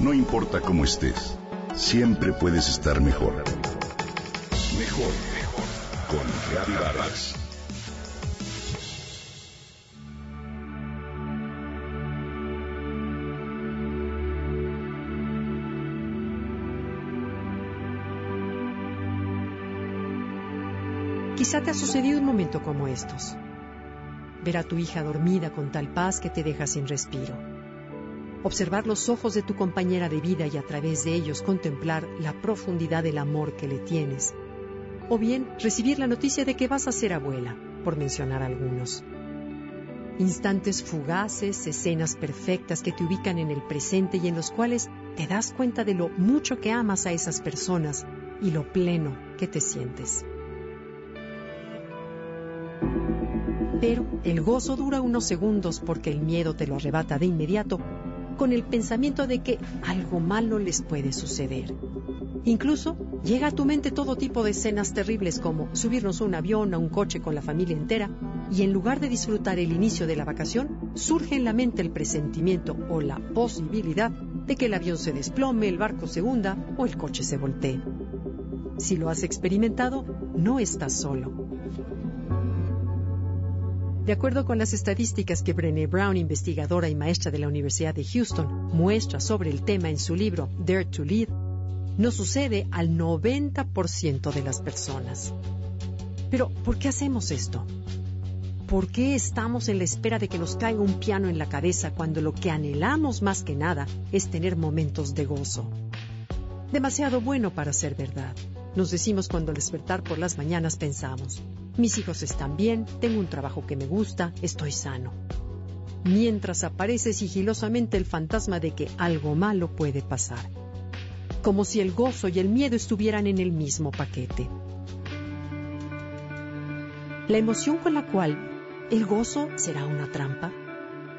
No importa cómo estés, siempre puedes estar mejor. Mejor, mejor. Con Reavivadas. Quizá te ha sucedido un momento como estos. Ver a tu hija dormida con tal paz que te deja sin respiro observar los ojos de tu compañera de vida y a través de ellos contemplar la profundidad del amor que le tienes. O bien recibir la noticia de que vas a ser abuela, por mencionar algunos. Instantes fugaces, escenas perfectas que te ubican en el presente y en los cuales te das cuenta de lo mucho que amas a esas personas y lo pleno que te sientes. Pero el gozo dura unos segundos porque el miedo te lo arrebata de inmediato con el pensamiento de que algo malo les puede suceder. Incluso llega a tu mente todo tipo de escenas terribles como subirnos a un avión, a un coche con la familia entera, y en lugar de disfrutar el inicio de la vacación, surge en la mente el presentimiento o la posibilidad de que el avión se desplome, el barco se hunda o el coche se voltee. Si lo has experimentado, no estás solo. De acuerdo con las estadísticas que Brené Brown, investigadora y maestra de la Universidad de Houston, muestra sobre el tema en su libro Dare to Lead, no sucede al 90% de las personas. Pero, ¿por qué hacemos esto? ¿Por qué estamos en la espera de que nos caiga un piano en la cabeza cuando lo que anhelamos más que nada es tener momentos de gozo? Demasiado bueno para ser verdad. Nos decimos cuando al despertar por las mañanas pensamos, mis hijos están bien, tengo un trabajo que me gusta, estoy sano. Mientras aparece sigilosamente el fantasma de que algo malo puede pasar. Como si el gozo y el miedo estuvieran en el mismo paquete. La emoción con la cual el gozo será una trampa.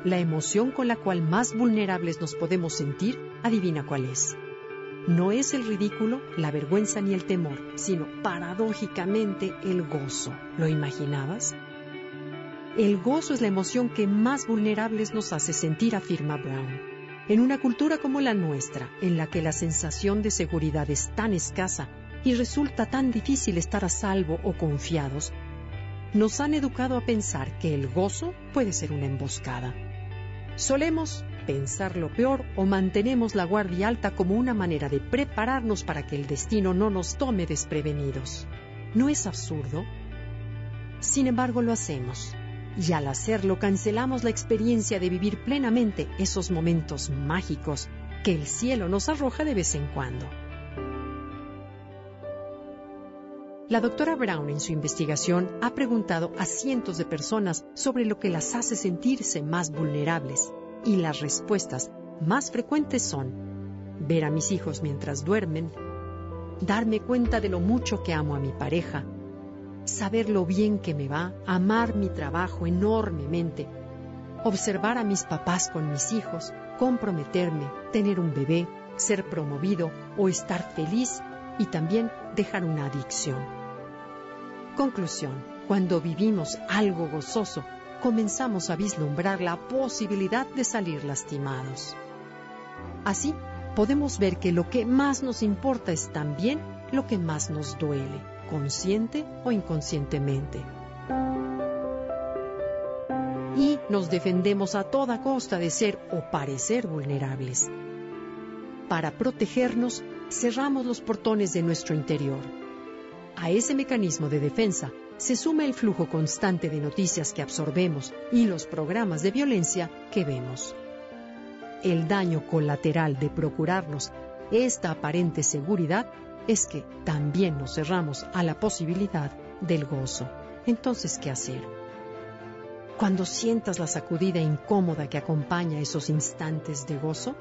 La emoción con la cual más vulnerables nos podemos sentir, adivina cuál es no es el ridículo, la vergüenza ni el temor, sino paradójicamente el gozo. ¿Lo imaginabas? El gozo es la emoción que más vulnerables nos hace sentir, afirma Brown. En una cultura como la nuestra, en la que la sensación de seguridad es tan escasa y resulta tan difícil estar a salvo o confiados, nos han educado a pensar que el gozo puede ser una emboscada. Solemos pensar lo peor o mantenemos la guardia alta como una manera de prepararnos para que el destino no nos tome desprevenidos. ¿No es absurdo? Sin embargo, lo hacemos. Y al hacerlo cancelamos la experiencia de vivir plenamente esos momentos mágicos que el cielo nos arroja de vez en cuando. La doctora Brown en su investigación ha preguntado a cientos de personas sobre lo que las hace sentirse más vulnerables y las respuestas más frecuentes son ver a mis hijos mientras duermen, darme cuenta de lo mucho que amo a mi pareja, saber lo bien que me va, amar mi trabajo enormemente, observar a mis papás con mis hijos, comprometerme, tener un bebé, ser promovido o estar feliz y también dejar una adicción. Conclusión. Cuando vivimos algo gozoso, comenzamos a vislumbrar la posibilidad de salir lastimados. Así, podemos ver que lo que más nos importa es también lo que más nos duele, consciente o inconscientemente. Y nos defendemos a toda costa de ser o parecer vulnerables. Para protegernos, cerramos los portones de nuestro interior a ese mecanismo de defensa se suma el flujo constante de noticias que absorbemos y los programas de violencia que vemos. El daño colateral de procurarnos esta aparente seguridad es que también nos cerramos a la posibilidad del gozo. Entonces, ¿qué hacer? Cuando sientas la sacudida incómoda que acompaña esos instantes de gozo,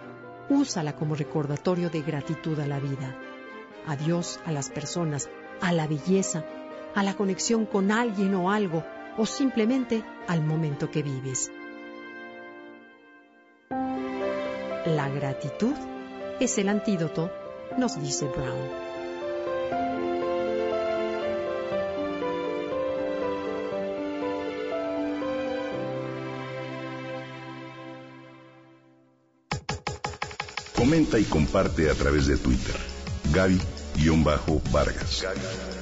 úsala como recordatorio de gratitud a la vida, a Dios, a las personas, a la belleza, a la conexión con alguien o algo, o simplemente al momento que vives. La gratitud es el antídoto, nos dice Brown. Comenta y comparte a través de Twitter. Gaby-Vargas.